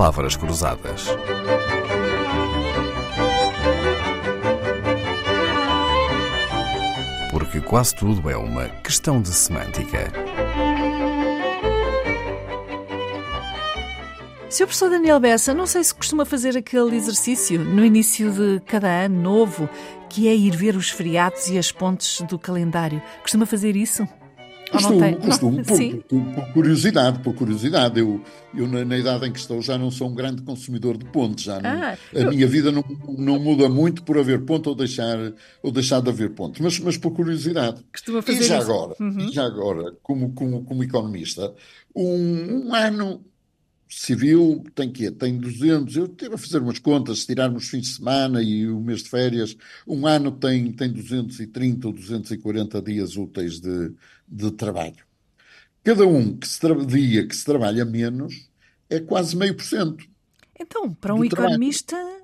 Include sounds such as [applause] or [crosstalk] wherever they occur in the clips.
palavras cruzadas. Porque quase tudo é uma questão de semântica. Sr. Professor Daniel Bessa, não sei se costuma fazer aquele exercício no início de cada ano novo, que é ir ver os feriados e as pontes do calendário. Costuma fazer isso? Costumo, costumo, por, por, por, curiosidade, por curiosidade. Eu, eu na, na, idade em que estou, já não sou um grande consumidor de pontos. Já não, ah, a eu... minha vida não, não muda muito por haver ponto ou deixar, ou deixar de haver pontos, mas, mas por curiosidade. Costuma fazer e já isso. agora, uhum. já agora como, como, como economista, um, um ano civil tem que tem 200, eu tive a fazer umas contas, se tirarmos fins de semana e o mês de férias, um ano tem, tem 230 ou 240 dias úteis de, de trabalho. Cada um que se dia que se trabalha menos é quase meio por cento. Então, para um economista, eh,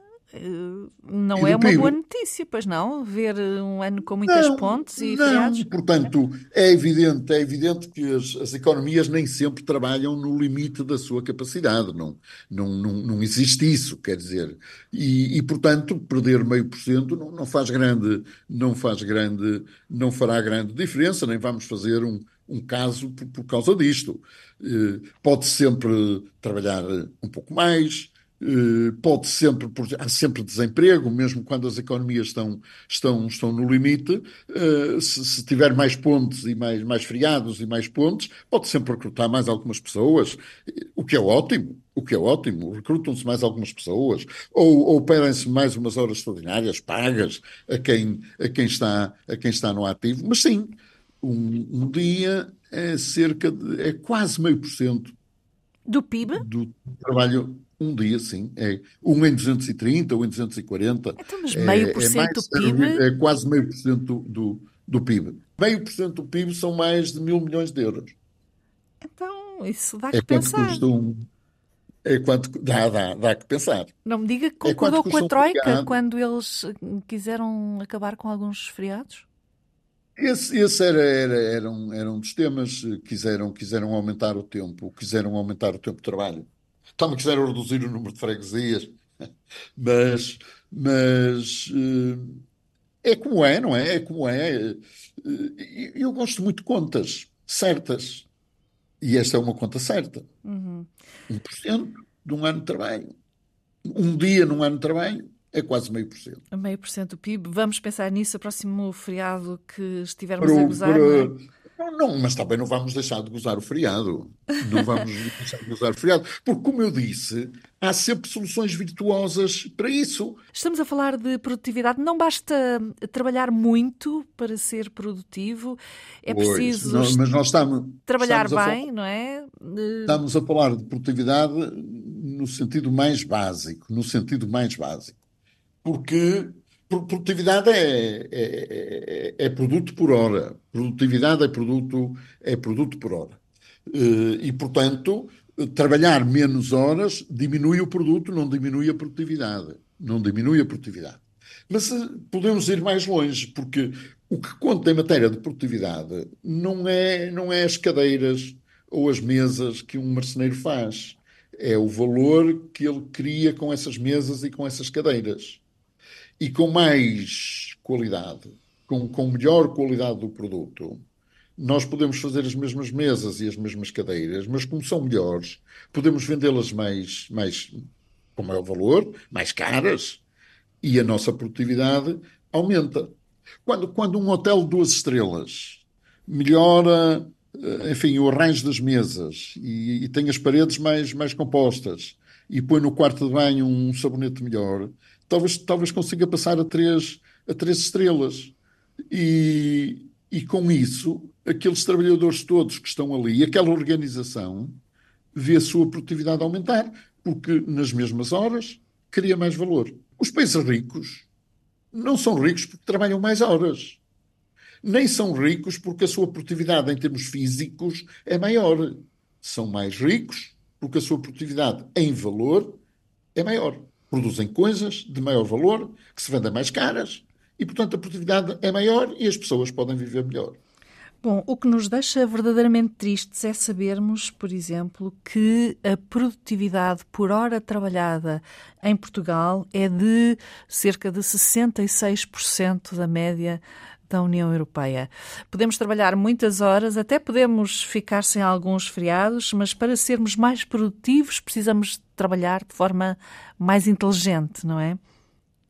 não é uma PIB. boa notícia, pois não? Ver um ano com muitas não, pontes e não, feriados? Portanto, é evidente, é evidente que as, as, economias nem sempre trabalham no limite da sua capacidade. Não, não, não, não existe isso, quer dizer. E, e portanto, perder meio por cento não, faz grande, não faz grande, não fará grande diferença, nem vamos fazer um, um caso por, por causa disto. Eh, pode sempre trabalhar um pouco mais, eh, pode sempre, há sempre desemprego, mesmo quando as economias estão, estão, estão no limite, eh, se, se tiver mais pontes e mais, mais feriados e mais pontes, pode sempre recrutar mais algumas pessoas, o que é ótimo, o que é ótimo, recrutam-se mais algumas pessoas, ou, ou pedem-se mais umas horas extraordinárias, pagas, a quem, a quem, está, a quem está no ativo, mas sim, um, um dia é cerca de, é quase meio por cento do PIB? Do trabalho um dia, sim. É um em 230, um em 240. Então, mas meio por cento do PIB? É, quase meio por cento do, do PIB. Meio por cento do PIB são mais de mil milhões de euros. Então, isso dá é que pensar. Custam, é quanto dá, dá, dá que pensar. Não me diga que é concordou é com a Troika quando eles quiseram acabar com alguns feriados? Esse, esse era, era, era, um, era um dos temas. Quiseram, quiseram aumentar o tempo, quiseram aumentar o tempo de trabalho também quiseram reduzir o número de freguesias, [laughs] mas, mas eh, é como é, não é? É como é. Eh, eu gosto muito de contas certas. E esta é uma conta certa. Uhum. 1% de um ano de trabalho. Um dia num ano de trabalho é quase meio por cento. Meio por cento do PIB. Vamos pensar nisso, o próximo feriado que estivermos para, a gozar. Para, é? Não, não, mas também não vamos deixar de gozar o feriado. Não vamos [laughs] deixar de gozar o feriado. Porque, como eu disse, há sempre soluções virtuosas para isso. Estamos a falar de produtividade. Não basta trabalhar muito para ser produtivo. É pois, preciso nós, mas nós estamos, trabalhar estamos bem, não é? Estamos a falar de produtividade no sentido mais básico. No sentido mais básico. Porque Produtividade é, é, é, é, produto por hora. Produtividade é produto, é produto por hora. Eh, e, portanto, trabalhar menos horas diminui o produto, não diminui a produtividade. Não diminui a produtividade. Mas eh, podemos ir mais longe, porque o que conta em matéria de produtividade não é, não é as cadeiras ou as mesas que um marceneiro faz. É o valor que ele cria com essas mesas e com essas cadeiras e com mais qualidade, com, com melhor qualidade do produto, nós podemos fazer as mesmas mesas e as mesmas cadeiras, mas como são melhores, podemos vendê-las mais, mais com maior valor, mais caras, e a nossa produtividade aumenta. Quando, quando um hotel de duas estrelas melhora, eh, enfim, o arranjo das mesas e, e tem as paredes mais, mais compostas e põe no quarto de banho um sabonete melhor, talvez, talvez consiga passar a três, a três estrelas. E, e com isso, aqueles trabalhadores todos que estão ali, aquela organização, vê a sua produtividade aumentar, porque nas mesmas horas cria mais valor. Os países ricos não são ricos porque trabalham mais horas. Nem são ricos porque a sua produtividade em termos físicos é maior. São mais ricos porque a sua produtividade em valor é maior produzem coisas de maior valor, que se vendem mais caras, e, portanto, a produtividade é maior e as pessoas podem viver melhor. Bom, o que nos deixa verdadeiramente tristes é sabermos, por exemplo, que a produtividade por hora trabalhada em Portugal é de cerca de 66% da média da União Europeia. Podemos trabalhar muitas horas, até podemos ficar sem alguns feriados, mas para sermos mais produtivos precisamos trabalhar de forma mais inteligente, não é?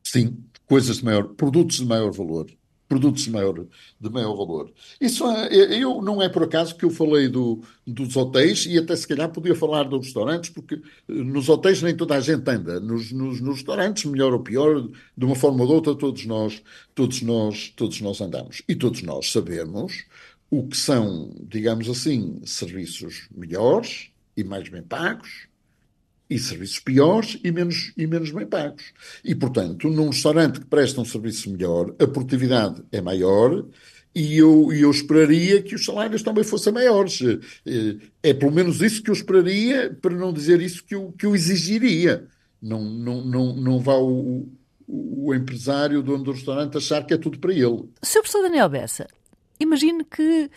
Sim, coisas de maior, produtos de maior valor produtos de maior, de maior valor. Isso é, é, eu não é por acaso que eu falei do, dos hotéis e até se calhar podia falar dos restaurantes, porque eh, nos hotéis nem toda a gente anda. Nos, nos, nos restaurantes, melhor ou pior, de uma forma ou de outra, todos nós, todos nós, todos nós andamos. E todos nós sabemos o que são, digamos assim, serviços melhores e mais bem pagos e serviços piores e menos, e menos bem pagos. E, portanto, num restaurante que presta um serviço melhor, a produtividade é maior e eu, eu esperaria que os salários também fossem maiores. É, é pelo menos isso que eu esperaria, para não dizer isso que eu, que eu exigiria. Não, não, não, não vá o, o empresário, o dono do restaurante, achar que é tudo para ele. Sr. Professor Daniel Bessa, imagine que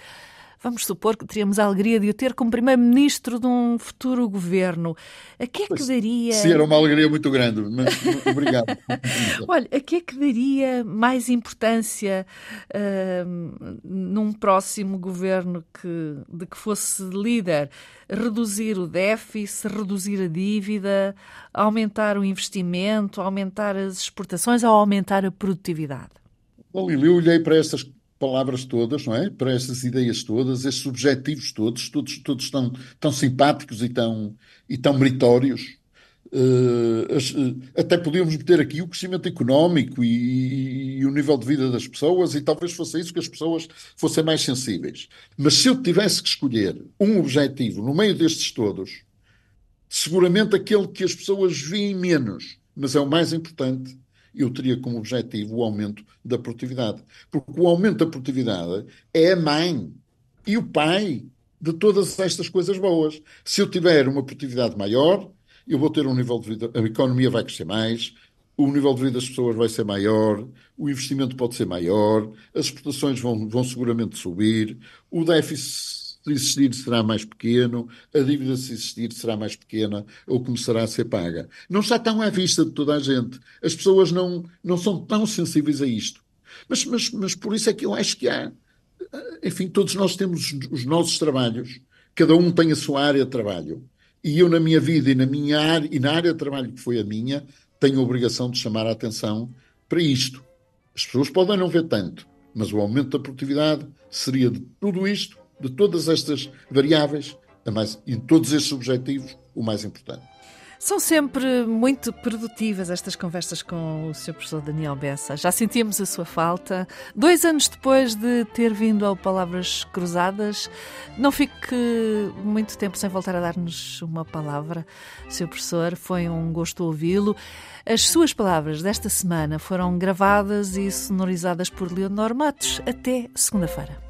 Vamos supor que teríamos a alegria de o ter como primeiro-ministro de um futuro governo. A que é que daria. Sim, era uma alegria muito grande, mas obrigado. [laughs] Olha, a que é que daria mais importância uh, num próximo governo que, de que fosse líder? Reduzir o déficit, reduzir a dívida, aumentar o investimento, aumentar as exportações ou aumentar a produtividade? Bom, eu olhei para estas palavras todas, não é? Para essas ideias todas, esses objetivos todos, todos, todos tão, tão simpáticos e tão, e tão meritórios. Uh, até podíamos meter aqui o crescimento económico e, e, o nível de vida das pessoas, e talvez fosse isso que as pessoas fossem mais sensíveis. Mas se eu tivesse que escolher um objetivo no meio destes todos, seguramente aquele que as pessoas veem menos, mas é o mais importante, eu teria como objetivo o aumento da produtividade. Porque o aumento da produtividade é a mãe e o pai de todas estas coisas boas. Se eu tiver uma produtividade maior, eu vou ter um nível de vida, a economia vai crescer mais, o nível de vida das pessoas vai ser maior, o investimento pode ser maior, as exportações vão, vão seguramente subir, o déficit se existir será mais pequeno, a dívida se existir será mais pequena ou começará a ser paga. Não está tão à vista de toda a gente. As pessoas não, não são tão sensíveis a isto. Mas, mas, mas por isso é que eu acho que há. Enfim, todos nós temos os nossos trabalhos, cada um tem a sua área de trabalho. E eu, na minha vida e na minha área, e na área de trabalho que foi a minha, tenho a obrigação de chamar a atenção para isto. As pessoas podem não ver tanto, mas o aumento da produtividade seria de tudo isto de todas estas variáveis mais, e todos estes objetivos, o mais importante. São sempre muito produtivas estas conversas com o Sr. Professor Daniel Bessa. Já sentimos a sua falta. Dois anos depois de ter vindo ao Palavras Cruzadas, não fique muito tempo sem voltar a dar-nos uma palavra, Sr. Professor. Foi um gosto ouvi-lo. As suas palavras desta semana foram gravadas e sonorizadas por Leonor Matos. Até segunda-feira.